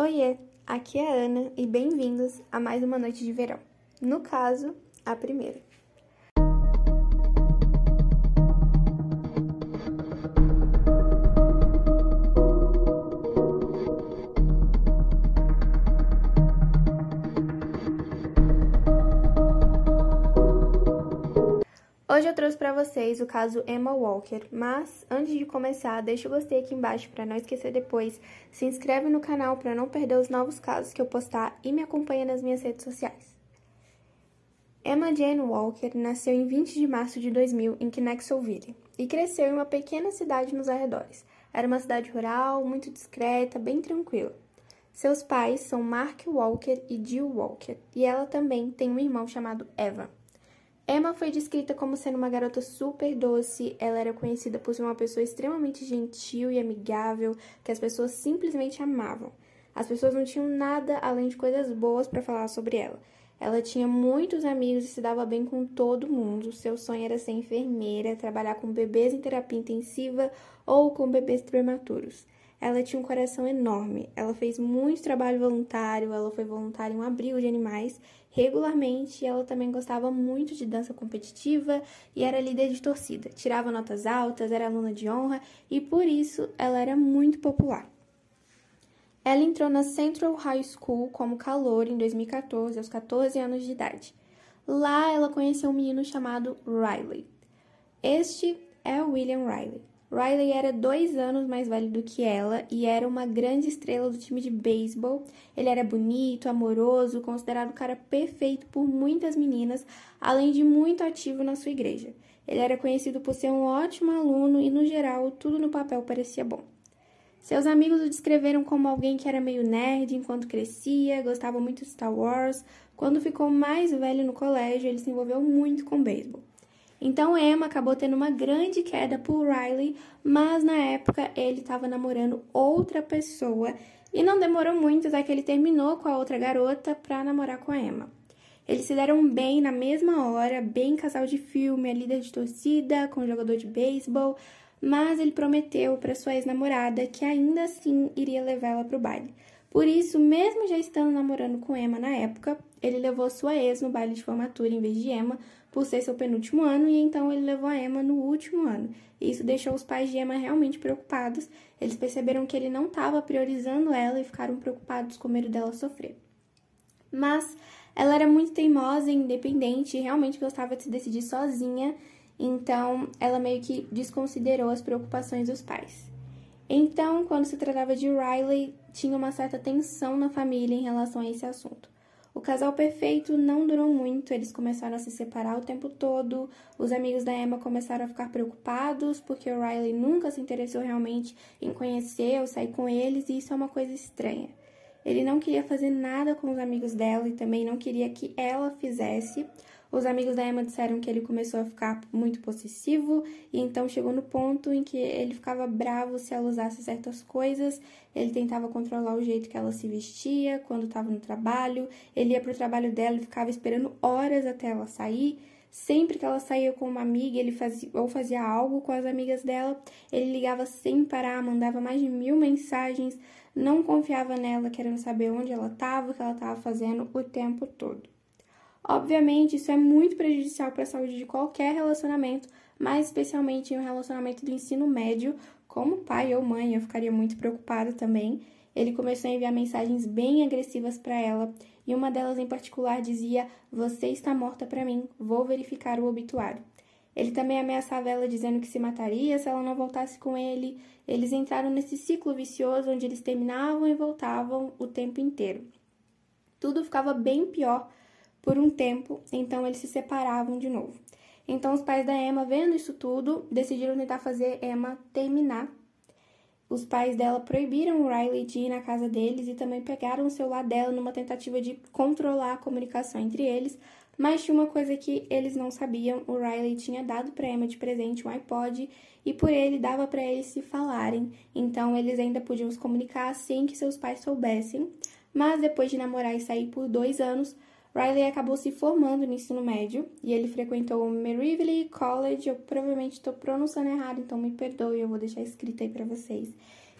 Oiê, aqui é a Ana e bem-vindos a mais uma noite de verão. No caso, a primeira. Hoje eu trouxe para vocês o caso Emma Walker, mas antes de começar, deixa o gostei aqui embaixo para não esquecer depois, se inscreve no canal para não perder os novos casos que eu postar e me acompanha nas minhas redes sociais. Emma Jane Walker nasceu em 20 de março de 2000 em Knoxville e cresceu em uma pequena cidade nos arredores. Era uma cidade rural, muito discreta, bem tranquila. Seus pais são Mark Walker e Jill Walker, e ela também tem um irmão chamado Evan. Emma foi descrita como sendo uma garota super doce, ela era conhecida por ser uma pessoa extremamente gentil e amigável, que as pessoas simplesmente amavam. As pessoas não tinham nada além de coisas boas para falar sobre ela. Ela tinha muitos amigos e se dava bem com todo mundo. Seu sonho era ser enfermeira, trabalhar com bebês em terapia intensiva ou com bebês prematuros. Ela tinha um coração enorme. Ela fez muito trabalho voluntário, ela foi voluntária em um abrigo de animais regularmente. Ela também gostava muito de dança competitiva e era líder de torcida. Tirava notas altas, era aluna de honra e por isso ela era muito popular. Ela entrou na Central High School como calor em 2014, aos 14 anos de idade. Lá ela conheceu um menino chamado Riley. Este é William Riley. Riley era dois anos mais velho do que ela e era uma grande estrela do time de beisebol. Ele era bonito, amoroso, considerado o cara perfeito por muitas meninas, além de muito ativo na sua igreja. Ele era conhecido por ser um ótimo aluno e, no geral, tudo no papel parecia bom. Seus amigos o descreveram como alguém que era meio nerd enquanto crescia, gostava muito de Star Wars. Quando ficou mais velho no colégio, ele se envolveu muito com beisebol. Então Emma acabou tendo uma grande queda por Riley, mas na época ele estava namorando outra pessoa e não demorou muito até que ele terminou com a outra garota para namorar com a Emma. Eles se deram bem na mesma hora, bem casal de filme, líder de torcida, com jogador de beisebol, mas ele prometeu para sua ex-namorada que ainda assim iria levá-la para o baile. Por isso, mesmo já estando namorando com Emma na época, ele levou sua ex no baile de formatura em vez de Emma, por ser seu penúltimo ano, e então ele levou a Emma no último ano. Isso deixou os pais de Emma realmente preocupados. Eles perceberam que ele não estava priorizando ela e ficaram preocupados com medo dela sofrer. Mas ela era muito teimosa e independente e realmente gostava de se decidir sozinha, então ela meio que desconsiderou as preocupações dos pais. Então, quando se tratava de Riley, tinha uma certa tensão na família em relação a esse assunto. O casal perfeito não durou muito, eles começaram a se separar o tempo todo. Os amigos da Emma começaram a ficar preocupados porque o Riley nunca se interessou realmente em conhecer ou sair com eles, e isso é uma coisa estranha. Ele não queria fazer nada com os amigos dela e também não queria que ela fizesse. Os amigos da Emma disseram que ele começou a ficar muito possessivo e então chegou no ponto em que ele ficava bravo se ela usasse certas coisas. Ele tentava controlar o jeito que ela se vestia quando estava no trabalho. Ele ia para o trabalho dela e ficava esperando horas até ela sair. Sempre que ela saía com uma amiga, ele fazia ou fazia algo com as amigas dela, ele ligava sem parar, mandava mais de mil mensagens, não confiava nela, querendo saber onde ela estava, o que ela estava fazendo o tempo todo. Obviamente, isso é muito prejudicial para a saúde de qualquer relacionamento, mas especialmente em um relacionamento do ensino médio, como pai ou mãe, eu ficaria muito preocupada também. Ele começou a enviar mensagens bem agressivas para ela, e uma delas em particular dizia: Você está morta para mim, vou verificar o obituário. Ele também ameaçava ela dizendo que se mataria se ela não voltasse com ele. Eles entraram nesse ciclo vicioso onde eles terminavam e voltavam o tempo inteiro. Tudo ficava bem pior por um tempo, então eles se separavam de novo. Então os pais da Emma, vendo isso tudo, decidiram tentar fazer Emma terminar. Os pais dela proibiram o Riley de ir na casa deles e também pegaram o celular dela numa tentativa de controlar a comunicação entre eles. Mas tinha uma coisa que eles não sabiam: o Riley tinha dado para Emma de presente um iPod e por ele dava para eles se falarem. Então eles ainda podiam se comunicar sem que seus pais soubessem. Mas depois de namorar e sair por dois anos, Riley acabou se formando no ensino médio e ele frequentou o Merivale College. Eu provavelmente estou pronunciando errado, então me perdoe, eu vou deixar escrito aí para vocês.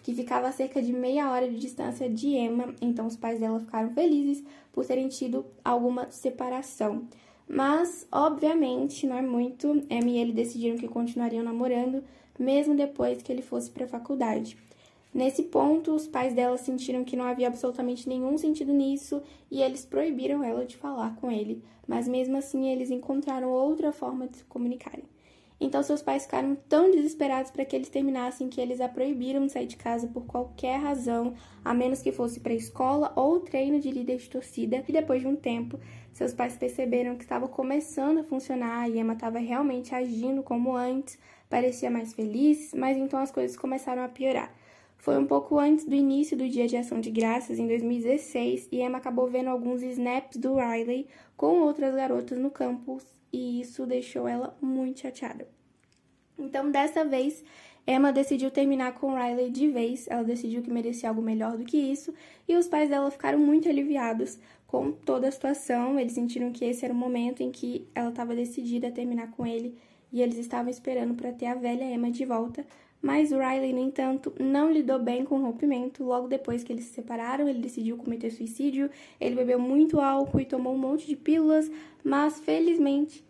Que ficava a cerca de meia hora de distância de Emma, então os pais dela ficaram felizes por terem tido alguma separação. Mas, obviamente, não é muito, Emma e ele decidiram que continuariam namorando, mesmo depois que ele fosse para a faculdade. Nesse ponto, os pais dela sentiram que não havia absolutamente nenhum sentido nisso e eles proibiram ela de falar com ele, mas mesmo assim eles encontraram outra forma de se comunicarem. Então seus pais ficaram tão desesperados para que eles terminassem que eles a proibiram de sair de casa por qualquer razão, a menos que fosse para escola ou treino de líder de torcida. E depois de um tempo, seus pais perceberam que estava começando a funcionar e Emma estava realmente agindo como antes, parecia mais feliz, mas então as coisas começaram a piorar. Foi um pouco antes do início do Dia de Ação de Graças, em 2016, e Emma acabou vendo alguns snaps do Riley com outras garotas no campus, e isso deixou ela muito chateada. Então, dessa vez, Emma decidiu terminar com Riley de vez, ela decidiu que merecia algo melhor do que isso, e os pais dela ficaram muito aliviados com toda a situação, eles sentiram que esse era o momento em que ela estava decidida a terminar com ele, e eles estavam esperando para ter a velha Emma de volta, mas Riley, no entanto, não lidou bem com o rompimento. Logo depois que eles se separaram, ele decidiu cometer suicídio. Ele bebeu muito álcool e tomou um monte de pílulas, mas felizmente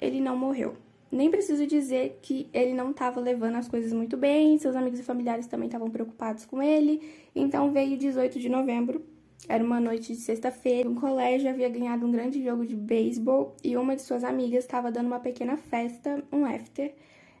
ele não morreu. Nem preciso dizer que ele não estava levando as coisas muito bem, seus amigos e familiares também estavam preocupados com ele. Então veio 18 de novembro, era uma noite de sexta-feira. Um colégio havia ganhado um grande jogo de beisebol e uma de suas amigas estava dando uma pequena festa, um after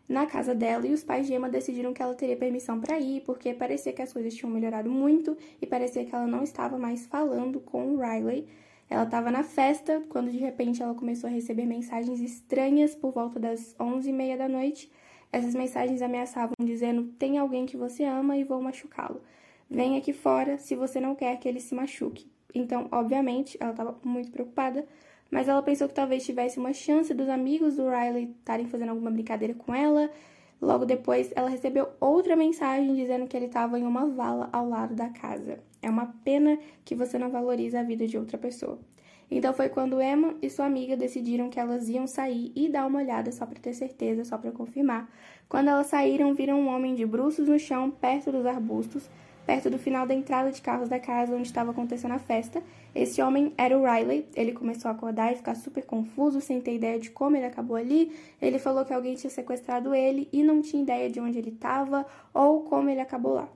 na casa dela e os pais de Emma decidiram que ela teria permissão para ir, porque parecia que as coisas tinham melhorado muito e parecia que ela não estava mais falando com o Riley. Ela estava na festa quando de repente ela começou a receber mensagens estranhas por volta das 11h30 da noite. Essas mensagens ameaçavam dizendo: tem alguém que você ama e vou machucá-lo. Vem aqui fora se você não quer que ele se machuque. Então, obviamente, ela estava muito preocupada mas ela pensou que talvez tivesse uma chance dos amigos do Riley estarem fazendo alguma brincadeira com ela. Logo depois, ela recebeu outra mensagem dizendo que ele estava em uma vala ao lado da casa. É uma pena que você não valoriza a vida de outra pessoa. Então foi quando Emma e sua amiga decidiram que elas iam sair e dar uma olhada só para ter certeza, só para confirmar. Quando elas saíram, viram um homem de bruços no chão, perto dos arbustos, perto do final da entrada de carros da casa onde estava acontecendo a festa. Esse homem era o Riley. Ele começou a acordar e ficar super confuso, sem ter ideia de como ele acabou ali. Ele falou que alguém tinha sequestrado ele e não tinha ideia de onde ele estava ou como ele acabou lá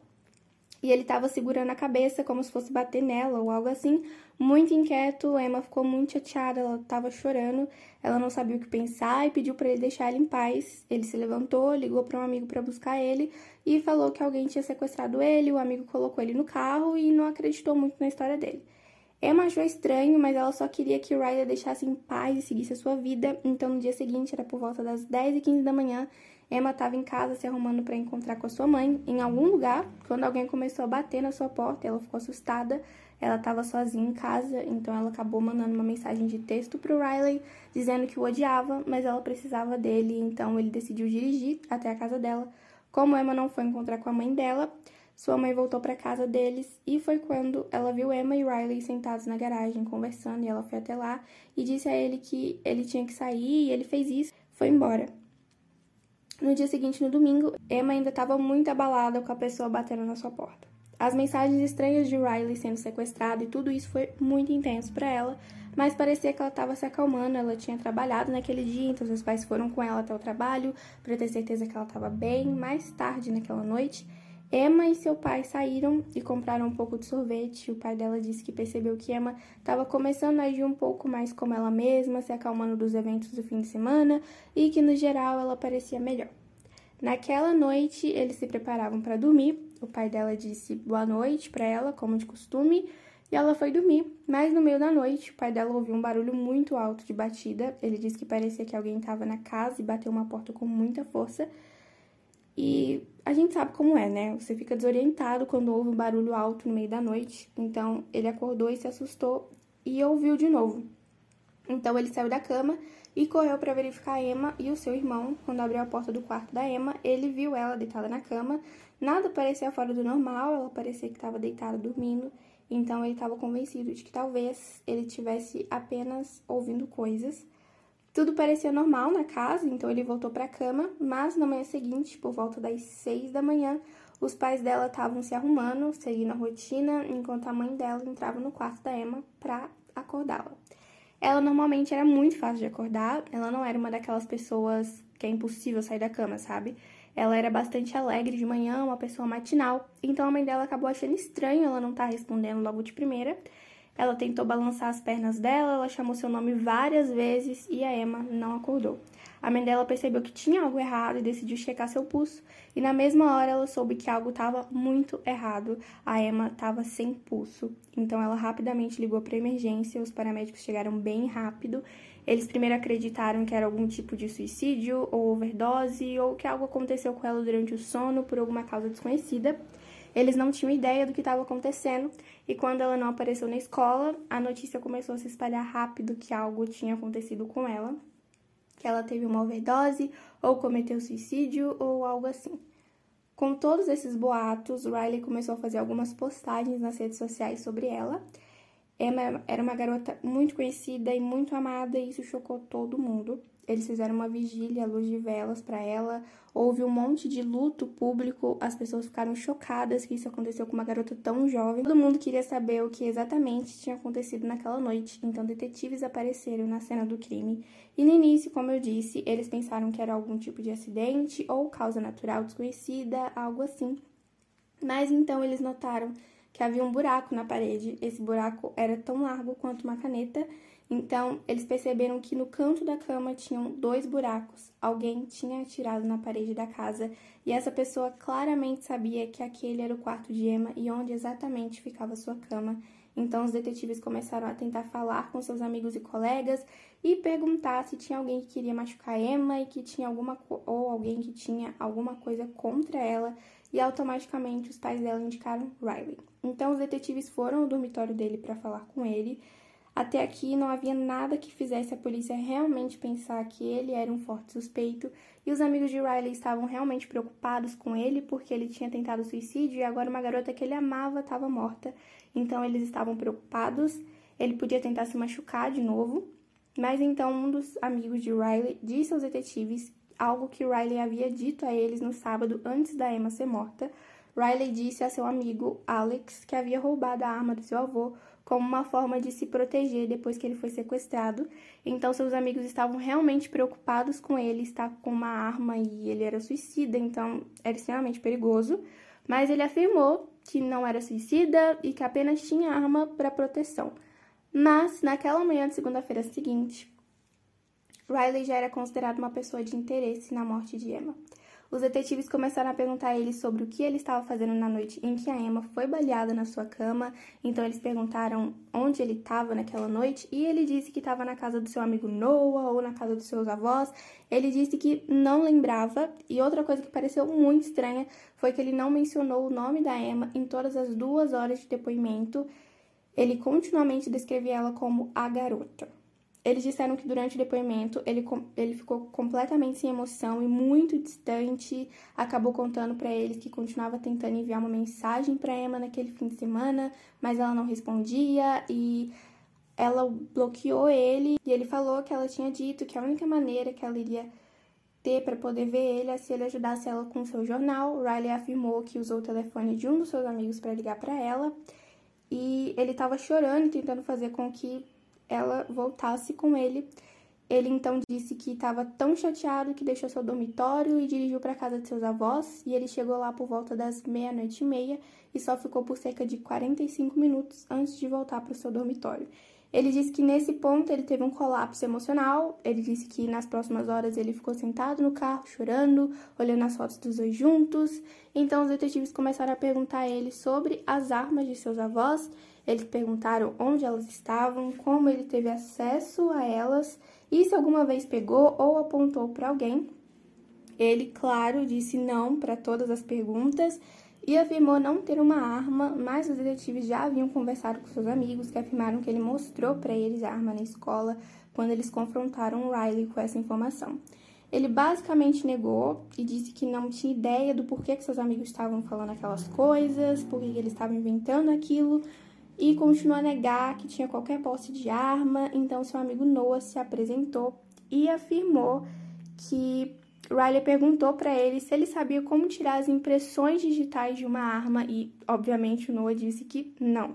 e ele estava segurando a cabeça como se fosse bater nela ou algo assim. Muito inquieto, Emma ficou muito chateada, ela estava chorando, ela não sabia o que pensar e pediu para ele deixar ela em paz. Ele se levantou, ligou para um amigo para buscar ele e falou que alguém tinha sequestrado ele. O amigo colocou ele no carro e não acreditou muito na história dele. Emma achou estranho, mas ela só queria que Ryder deixasse em paz e seguisse a sua vida. Então, no dia seguinte, era por volta das 10 e 15 da manhã, Emma estava em casa se arrumando para encontrar com a sua mãe em algum lugar, quando alguém começou a bater na sua porta, ela ficou assustada. Ela estava sozinha em casa, então ela acabou mandando uma mensagem de texto para o Riley dizendo que o odiava, mas ela precisava dele, então ele decidiu dirigir até a casa dela. Como Emma não foi encontrar com a mãe dela, sua mãe voltou para casa deles e foi quando ela viu Emma e Riley sentados na garagem conversando e ela foi até lá e disse a ele que ele tinha que sair e ele fez isso, foi embora. No dia seguinte, no domingo, Emma ainda estava muito abalada com a pessoa batendo na sua porta. As mensagens estranhas de Riley sendo sequestrado e tudo isso foi muito intenso para ela, mas parecia que ela estava se acalmando. Ela tinha trabalhado naquele dia, então seus pais foram com ela até o trabalho para ter certeza que ela estava bem. Mais tarde naquela noite, Emma e seu pai saíram e compraram um pouco de sorvete. O pai dela disse que percebeu que Emma estava começando a agir um pouco mais como ela mesma, se acalmando dos eventos do fim de semana e que no geral ela parecia melhor. Naquela noite, eles se preparavam para dormir. O pai dela disse boa noite para ela, como de costume, e ela foi dormir. Mas no meio da noite, o pai dela ouviu um barulho muito alto de batida. Ele disse que parecia que alguém estava na casa e bateu uma porta com muita força. E a gente sabe como é, né? Você fica desorientado quando ouve um barulho alto no meio da noite. Então ele acordou e se assustou e ouviu de novo. Então ele saiu da cama e correu para verificar Emma e o seu irmão. Quando abriu a porta do quarto da Emma, ele viu ela deitada na cama. Nada parecia fora do normal, ela parecia que estava deitada dormindo. Então ele estava convencido de que talvez ele tivesse apenas ouvindo coisas. Tudo parecia normal na casa, então ele voltou para a cama, mas na manhã seguinte, por volta das seis da manhã, Os pais dela estavam se arrumando, seguindo a rotina, enquanto a mãe dela entrava no quarto da Emma para acordá-la. Ela normalmente era muito fácil de acordar, ela não era uma daquelas pessoas que é impossível sair da cama, sabe? Ela era bastante alegre de manhã, uma pessoa matinal, então a mãe dela acabou achando estranho ela não estar tá respondendo logo de primeira. Ela tentou balançar as pernas dela, ela chamou seu nome várias vezes e a Emma não acordou. A mãe dela percebeu que tinha algo errado e decidiu checar seu pulso. E na mesma hora ela soube que algo estava muito errado. A Emma estava sem pulso. Então ela rapidamente ligou para emergência. Os paramédicos chegaram bem rápido. Eles primeiro acreditaram que era algum tipo de suicídio ou overdose ou que algo aconteceu com ela durante o sono por alguma causa desconhecida. Eles não tinham ideia do que estava acontecendo e quando ela não apareceu na escola, a notícia começou a se espalhar rápido que algo tinha acontecido com ela que ela teve uma overdose ou cometeu suicídio ou algo assim. Com todos esses boatos, Riley começou a fazer algumas postagens nas redes sociais sobre ela. Emma era uma garota muito conhecida e muito amada e isso chocou todo mundo. Eles fizeram uma vigília à luz de velas para ela. Houve um monte de luto público. As pessoas ficaram chocadas que isso aconteceu com uma garota tão jovem. Todo mundo queria saber o que exatamente tinha acontecido naquela noite. Então, detetives apareceram na cena do crime. E no início, como eu disse, eles pensaram que era algum tipo de acidente ou causa natural desconhecida, algo assim. Mas então eles notaram que havia um buraco na parede. Esse buraco era tão largo quanto uma caneta então, eles perceberam que no canto da cama tinham dois buracos. Alguém tinha atirado na parede da casa e essa pessoa claramente sabia que aquele era o quarto de Emma e onde exatamente ficava sua cama. Então, os detetives começaram a tentar falar com seus amigos e colegas e perguntar se tinha alguém que queria machucar Emma e que tinha alguma ou alguém que tinha alguma coisa contra ela. E automaticamente os pais dela indicaram Riley. Então, os detetives foram ao dormitório dele para falar com ele. Até aqui não havia nada que fizesse a polícia realmente pensar que ele era um forte suspeito, e os amigos de Riley estavam realmente preocupados com ele porque ele tinha tentado suicídio e agora uma garota que ele amava estava morta. Então eles estavam preocupados, ele podia tentar se machucar de novo. Mas então um dos amigos de Riley disse aos detetives algo que Riley havia dito a eles no sábado antes da Emma ser morta. Riley disse a seu amigo Alex que havia roubado a arma do seu avô como uma forma de se proteger depois que ele foi sequestrado. Então, seus amigos estavam realmente preocupados com ele estar com uma arma e ele era suicida, então era extremamente perigoso. Mas ele afirmou que não era suicida e que apenas tinha arma para proteção. Mas, naquela manhã de segunda-feira seguinte, Riley já era considerado uma pessoa de interesse na morte de Emma. Os detetives começaram a perguntar a ele sobre o que ele estava fazendo na noite em que a Emma foi baleada na sua cama. Então eles perguntaram onde ele estava naquela noite e ele disse que estava na casa do seu amigo Noah ou na casa dos seus avós. Ele disse que não lembrava e outra coisa que pareceu muito estranha foi que ele não mencionou o nome da Emma em todas as duas horas de depoimento. Ele continuamente descrevia ela como a garota. Eles disseram que durante o depoimento ele, ele ficou completamente sem emoção e muito distante. Acabou contando para eles que continuava tentando enviar uma mensagem para Emma naquele fim de semana, mas ela não respondia e ela bloqueou ele. E ele falou que ela tinha dito que a única maneira que ela iria ter para poder ver ele é se ele ajudasse ela com seu jornal. Riley afirmou que usou o telefone de um dos seus amigos para ligar para ela e ele estava chorando e tentando fazer com que ela voltasse com ele. Ele então disse que estava tão chateado que deixou seu dormitório e dirigiu para casa de seus avós. E ele chegou lá por volta das meia-noite e meia e só ficou por cerca de 45 minutos antes de voltar para o seu dormitório. Ele disse que nesse ponto ele teve um colapso emocional. Ele disse que nas próximas horas ele ficou sentado no carro, chorando, olhando as fotos dos dois juntos. Então os detetives começaram a perguntar a ele sobre as armas de seus avós. Eles perguntaram onde elas estavam, como ele teve acesso a elas e se alguma vez pegou ou apontou para alguém. Ele, claro, disse não para todas as perguntas e afirmou não ter uma arma, mas os detetives já haviam conversado com seus amigos que afirmaram que ele mostrou para eles a arma na escola quando eles confrontaram Riley com essa informação. Ele basicamente negou e disse que não tinha ideia do porquê que seus amigos estavam falando aquelas coisas, por que eles estavam inventando aquilo, e continuou a negar que tinha qualquer posse de arma. Então, seu amigo Noah se apresentou e afirmou que Riley perguntou para ele se ele sabia como tirar as impressões digitais de uma arma e, obviamente, o Noah disse que não.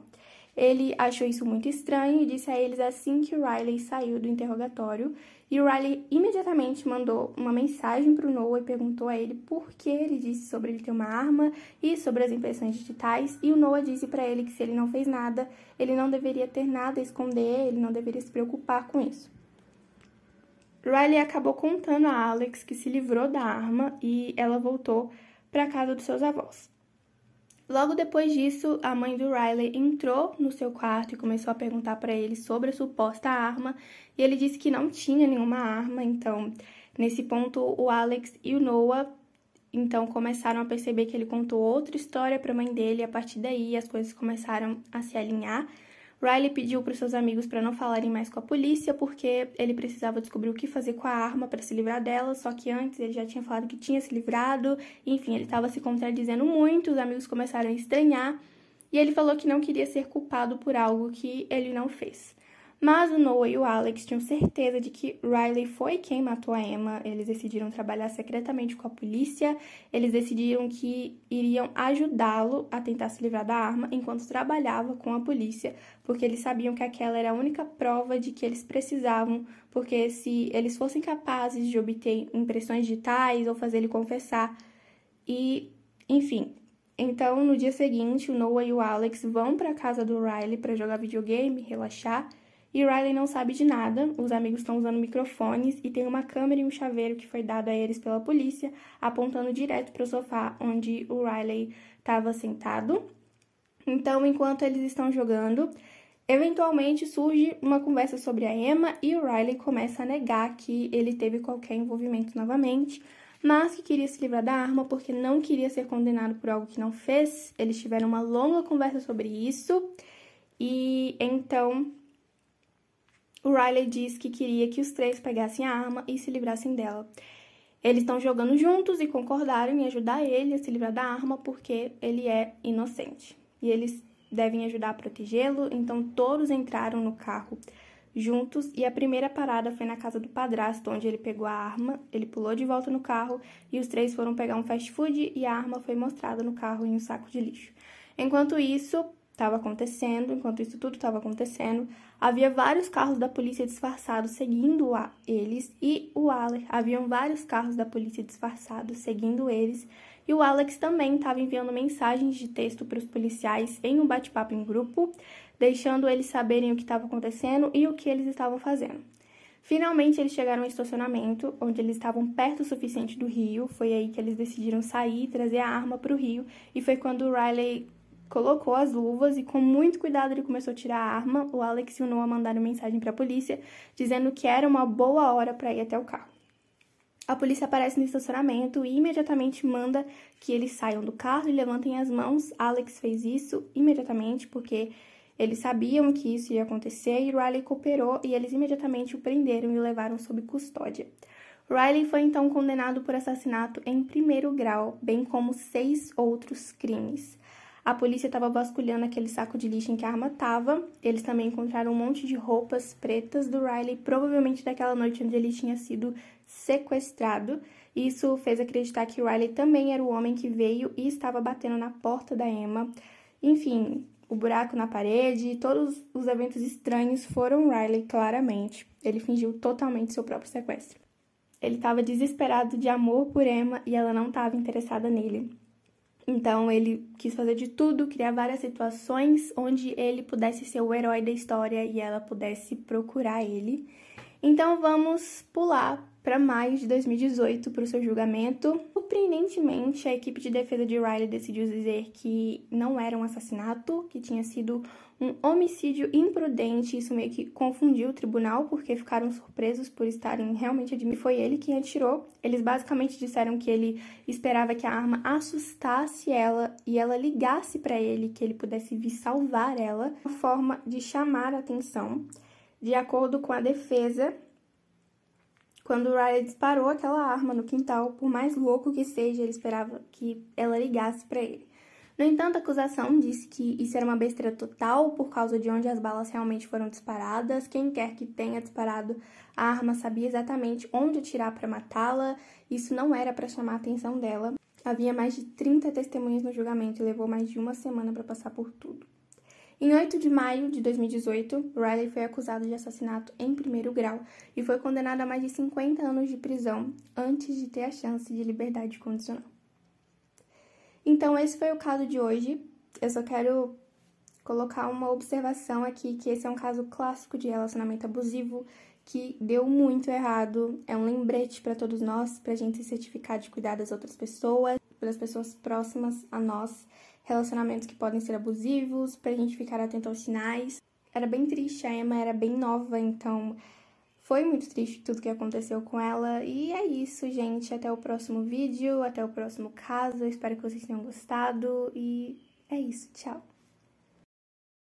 Ele achou isso muito estranho e disse a eles assim que Riley saiu do interrogatório. E o Riley imediatamente mandou uma mensagem para o Noah e perguntou a ele por que ele disse sobre ele ter uma arma e sobre as impressões digitais. E o Noah disse para ele que se ele não fez nada, ele não deveria ter nada a esconder, ele não deveria se preocupar com isso. Riley acabou contando a Alex que se livrou da arma e ela voltou para a casa dos seus avós. Logo depois disso, a mãe do Riley entrou no seu quarto e começou a perguntar para ele sobre a suposta arma, e ele disse que não tinha nenhuma arma, então, nesse ponto, o Alex e o Noah então começaram a perceber que ele contou outra história para a mãe dele, e a partir daí as coisas começaram a se alinhar. Riley pediu para seus amigos para não falarem mais com a polícia, porque ele precisava descobrir o que fazer com a arma para se livrar dela, só que antes ele já tinha falado que tinha se livrado, enfim, ele estava se contradizendo muito, os amigos começaram a estranhar, e ele falou que não queria ser culpado por algo que ele não fez. Mas o Noah e o Alex tinham certeza de que Riley foi quem matou a Emma. Eles decidiram trabalhar secretamente com a polícia. Eles decidiram que iriam ajudá-lo a tentar se livrar da arma enquanto trabalhava com a polícia, porque eles sabiam que aquela era a única prova de que eles precisavam, porque se eles fossem capazes de obter impressões digitais ou fazer ele confessar e, enfim, então, no dia seguinte, o Noah e o Alex vão para a casa do Riley para jogar videogame, relaxar. E Riley não sabe de nada, os amigos estão usando microfones e tem uma câmera e um chaveiro que foi dado a eles pela polícia, apontando direto para o sofá onde o Riley estava sentado. Então, enquanto eles estão jogando, eventualmente surge uma conversa sobre a Emma e o Riley começa a negar que ele teve qualquer envolvimento novamente, mas que queria se livrar da arma porque não queria ser condenado por algo que não fez. Eles tiveram uma longa conversa sobre isso e então o Riley diz que queria que os três pegassem a arma e se livrassem dela. Eles estão jogando juntos e concordaram em ajudar ele a se livrar da arma porque ele é inocente. E eles devem ajudar a protegê-lo, então todos entraram no carro juntos e a primeira parada foi na casa do padrasto, onde ele pegou a arma, ele pulou de volta no carro e os três foram pegar um fast food e a arma foi mostrada no carro em um saco de lixo. Enquanto isso, estava acontecendo, enquanto isso tudo estava acontecendo, havia vários carros da polícia disfarçados seguindo a eles e o Alex, haviam vários carros da polícia disfarçados seguindo eles, e o Alex também estava enviando mensagens de texto para os policiais em um bate-papo em grupo, deixando eles saberem o que estava acontecendo e o que eles estavam fazendo. Finalmente, eles chegaram ao estacionamento, onde eles estavam perto o suficiente do rio. Foi aí que eles decidiram sair trazer a arma para o rio. E foi quando o Riley colocou as luvas e com muito cuidado ele começou a tirar a arma. O Alex e o Noah mandaram mensagem para a polícia dizendo que era uma boa hora para ir até o carro. A polícia aparece no estacionamento e imediatamente manda que eles saiam do carro e levantem as mãos. Alex fez isso imediatamente porque eles sabiam que isso ia acontecer e Riley cooperou e eles imediatamente o prenderam e o levaram sob custódia. Riley foi então condenado por assassinato em primeiro grau, bem como seis outros crimes. A polícia estava vasculhando aquele saco de lixo em que a arma estava. Eles também encontraram um monte de roupas pretas do Riley, provavelmente daquela noite onde ele tinha sido sequestrado. Isso fez acreditar que Riley também era o homem que veio e estava batendo na porta da Emma. Enfim, o buraco na parede, todos os eventos estranhos foram Riley, claramente. Ele fingiu totalmente seu próprio sequestro. Ele estava desesperado de amor por Emma e ela não estava interessada nele. Então ele quis fazer de tudo, criar várias situações onde ele pudesse ser o herói da história e ela pudesse procurar ele. Então vamos pular para maio de 2018 para o seu julgamento. Surpreendentemente, a equipe de defesa de Riley decidiu dizer que não era um assassinato, que tinha sido um homicídio imprudente. Isso meio que confundiu o tribunal, porque ficaram surpresos por estarem realmente admitindo foi ele quem atirou. Eles basicamente disseram que ele esperava que a arma assustasse ela e ela ligasse para ele, que ele pudesse vir salvar ela, uma forma de chamar a atenção. De acordo com a defesa, quando Riley disparou aquela arma no quintal, por mais louco que seja, ele esperava que ela ligasse para ele. No entanto, a acusação disse que isso era uma besteira total por causa de onde as balas realmente foram disparadas. Quem quer que tenha disparado a arma sabia exatamente onde atirar para matá-la. Isso não era para chamar a atenção dela. Havia mais de 30 testemunhas no julgamento e levou mais de uma semana para passar por tudo. Em 8 de maio de 2018, Riley foi acusado de assassinato em primeiro grau e foi condenado a mais de 50 anos de prisão antes de ter a chance de liberdade condicional. Então, esse foi o caso de hoje. Eu só quero colocar uma observação aqui que esse é um caso clássico de relacionamento abusivo que deu muito errado. É um lembrete para todos nós, para a gente se certificar de cuidar das outras pessoas, das pessoas próximas a nós, relacionamentos que podem ser abusivos, para a gente ficar atento aos sinais. Era bem triste, a Emma era bem nova, então foi muito triste tudo que aconteceu com ela. E é isso, gente. Até o próximo vídeo, até o próximo caso. espero que vocês tenham gostado. E é isso. Tchau.